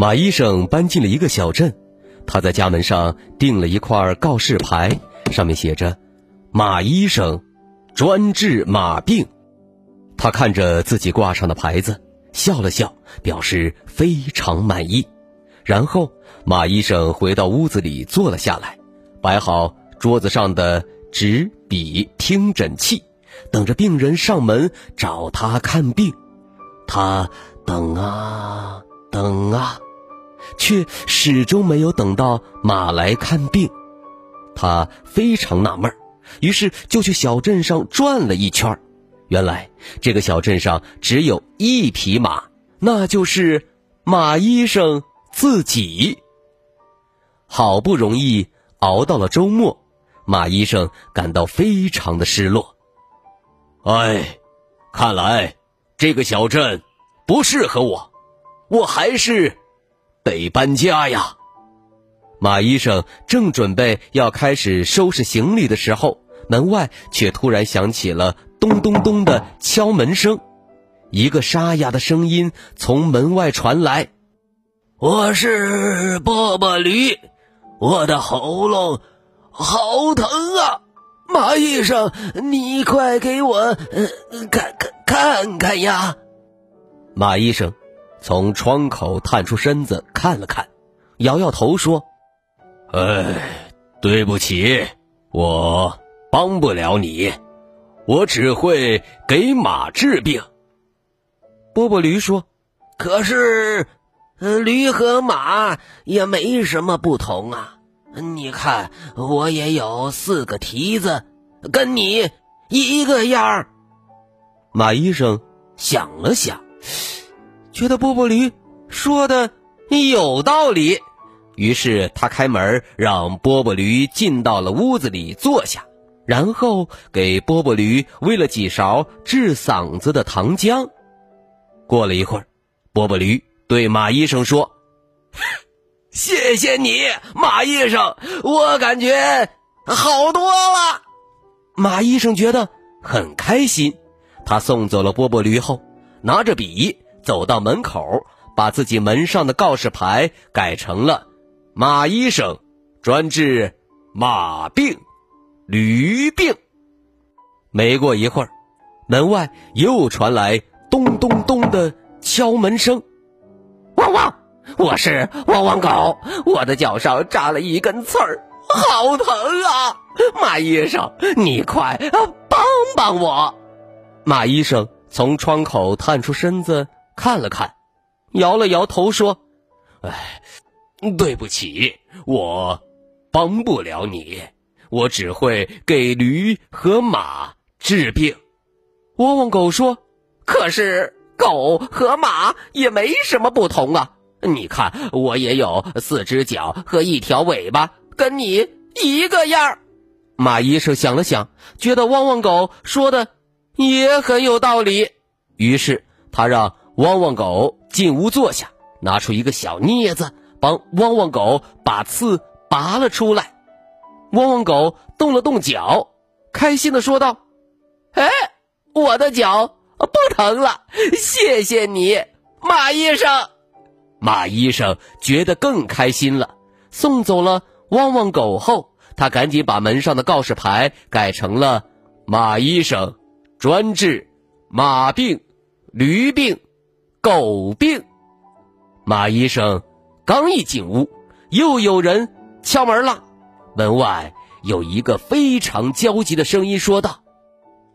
马医生搬进了一个小镇，他在家门上钉了一块告示牌，上面写着：“马医生，专治马病。”他看着自己挂上的牌子，笑了笑，表示非常满意。然后，马医生回到屋子里坐了下来，摆好桌子上的纸笔听诊器，等着病人上门找他看病。他等啊等啊。却始终没有等到马来看病，他非常纳闷于是就去小镇上转了一圈原来这个小镇上只有一匹马，那就是马医生自己。好不容易熬到了周末，马医生感到非常的失落。哎，看来这个小镇不适合我，我还是。得搬家呀！马医生正准备要开始收拾行李的时候，门外却突然响起了咚咚咚的敲门声。一个沙哑的声音从门外传来：“我是波波驴，我的喉咙好疼啊！马医生，你快给我看看看看呀！”马医生。从窗口探出身子看了看，摇摇头说：“哎，对不起，我帮不了你，我只会给马治病。”波波驴说：“可是，驴和马也没什么不同啊！你看，我也有四个蹄子，跟你一个样。”马医生想了想。觉得波波驴说的有道理，于是他开门让波波驴进到了屋子里坐下，然后给波波驴喂了几勺治嗓子的糖浆。过了一会儿，波波驴对马医生说：“谢谢你，马医生，我感觉好多了。”马医生觉得很开心，他送走了波波驴后，拿着笔。走到门口，把自己门上的告示牌改成了“马医生，专治马病、驴病”。没过一会儿，门外又传来咚咚咚的敲门声。汪汪！我是汪汪狗，我的脚上扎了一根刺儿，好疼啊！马医生，你快帮帮我！马医生从窗口探出身子。看了看，摇了摇头说：“哎，对不起，我帮不了你，我只会给驴和马治病。”汪汪狗说：“可是狗和马也没什么不同啊！你看，我也有四只脚和一条尾巴，跟你一个样。”马医生想了想，觉得汪汪狗说的也很有道理，于是他让。汪汪狗进屋坐下，拿出一个小镊子，帮汪汪狗把刺拔了出来。汪汪狗动了动脚，开心的说道：“哎，我的脚不疼了，谢谢你，马医生。”马医生觉得更开心了。送走了汪汪狗后，他赶紧把门上的告示牌改成了“马医生，专治马病、驴病。”狗病，马医生刚一进屋，又有人敲门了。门外有一个非常焦急的声音说道：“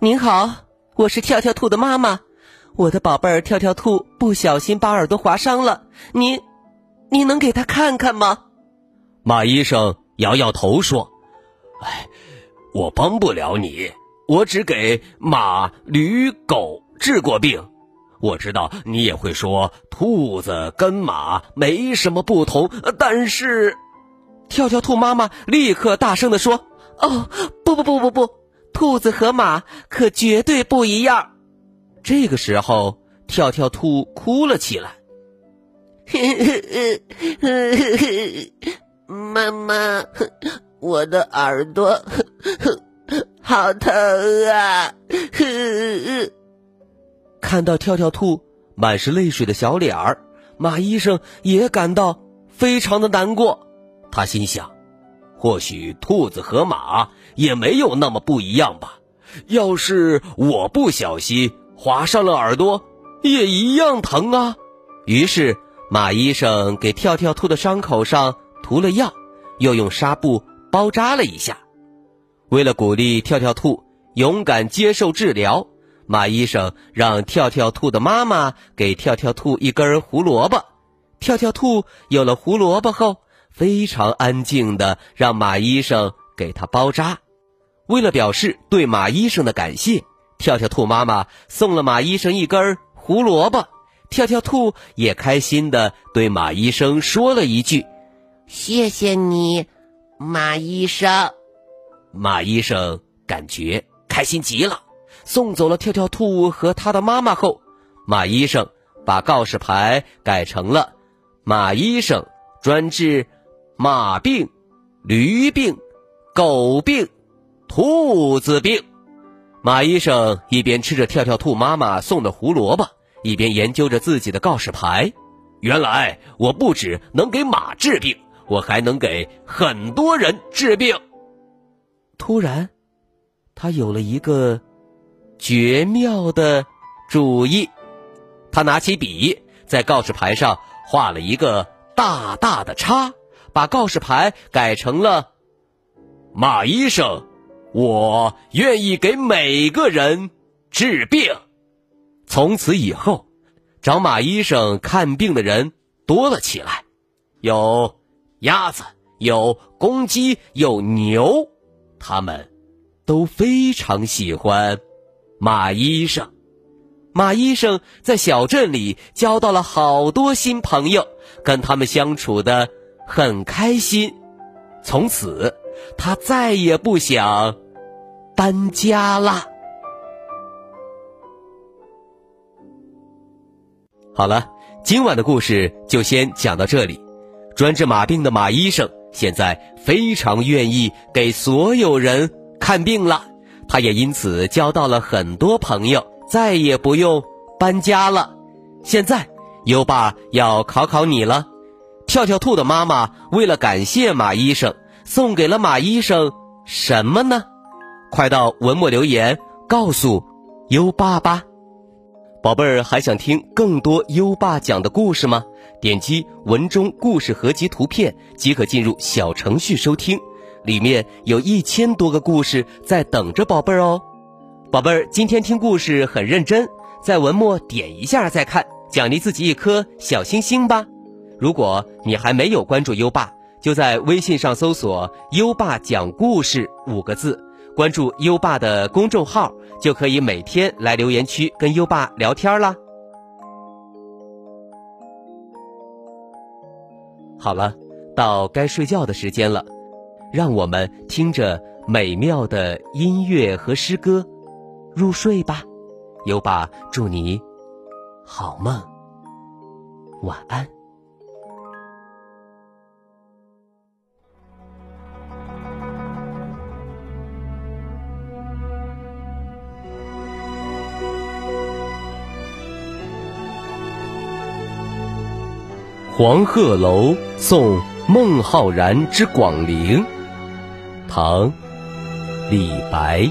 您好，我是跳跳兔的妈妈，我的宝贝儿跳跳兔不小心把耳朵划伤了，您，您能给他看看吗？”马医生摇摇头说：“哎，我帮不了你，我只给马、驴、狗治过病。”我知道你也会说兔子跟马没什么不同，但是，跳跳兔妈妈立刻大声的说：“哦，不不不不不，兔子和马可绝对不一样。”这个时候，跳跳兔哭了起来。妈妈，我的耳朵好疼啊！看到跳跳兔满是泪水的小脸儿，马医生也感到非常的难过。他心想：或许兔子和马也没有那么不一样吧？要是我不小心划伤了耳朵，也一样疼啊！于是马医生给跳跳兔的伤口上涂了药，又用纱布包扎了一下。为了鼓励跳跳兔勇敢接受治疗。马医生让跳跳兔的妈妈给跳跳兔一根胡萝卜，跳跳兔有了胡萝卜后，非常安静的让马医生给他包扎。为了表示对马医生的感谢，跳跳兔妈妈送了马医生一根胡萝卜，跳跳兔也开心的对马医生说了一句：“谢谢你，马医生。”马医生感觉开心极了。送走了跳跳兔和他的妈妈后，马医生把告示牌改成了“马医生专治马病、驴病、狗病、兔子病”。马医生一边吃着跳跳兔妈妈送的胡萝卜，一边研究着自己的告示牌。原来我不只能给马治病，我还能给很多人治病。突然，他有了一个。绝妙的主意，他拿起笔，在告示牌上画了一个大大的叉，把告示牌改成了“马医生，我愿意给每个人治病。”从此以后，找马医生看病的人多了起来，有鸭子，有公鸡，有牛，他们都非常喜欢。马医生，马医生在小镇里交到了好多新朋友，跟他们相处的很开心。从此，他再也不想搬家了。好了，今晚的故事就先讲到这里。专治马病的马医生现在非常愿意给所有人看病了。他也因此交到了很多朋友，再也不用搬家了。现在，优爸要考考你了。跳跳兔的妈妈为了感谢马医生，送给了马医生什么呢？快到文末留言告诉优爸吧。宝贝儿，还想听更多优爸讲的故事吗？点击文中故事合集图片即可进入小程序收听。里面有一千多个故事在等着宝贝儿哦，宝贝儿，今天听故事很认真，在文末点一下再看，奖励自己一颗小星星吧。如果你还没有关注优爸，就在微信上搜索“优爸讲故事”五个字，关注优爸的公众号，就可以每天来留言区跟优爸聊天啦。好了，到该睡觉的时间了。让我们听着美妙的音乐和诗歌入睡吧。优爸祝你好梦，晚安。黄鹤楼送孟浩然之广陵。唐，李白。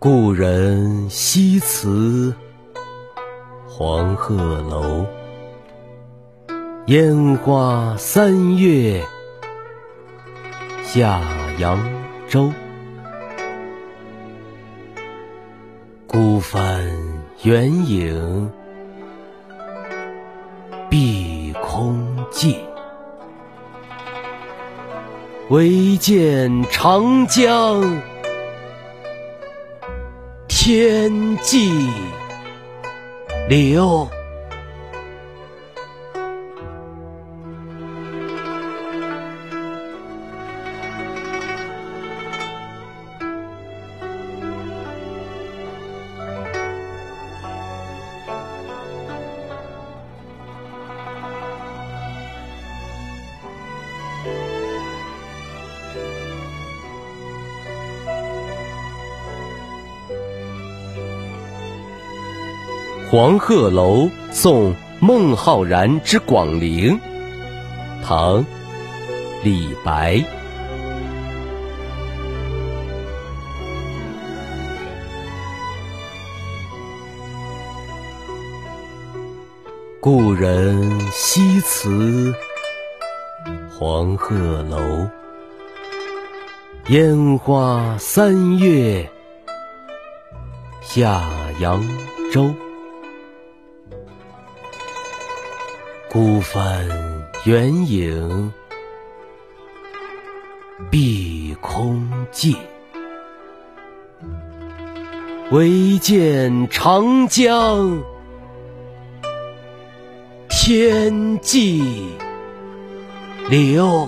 故人西辞黄鹤楼，烟花三月下扬州。孤帆。远影碧空尽，唯见长江天际流。黄鹤楼送孟浩然之广陵，唐·李白。故人西辞黄鹤楼，烟花三月下扬州。孤帆远影碧空尽，唯见长江天际流。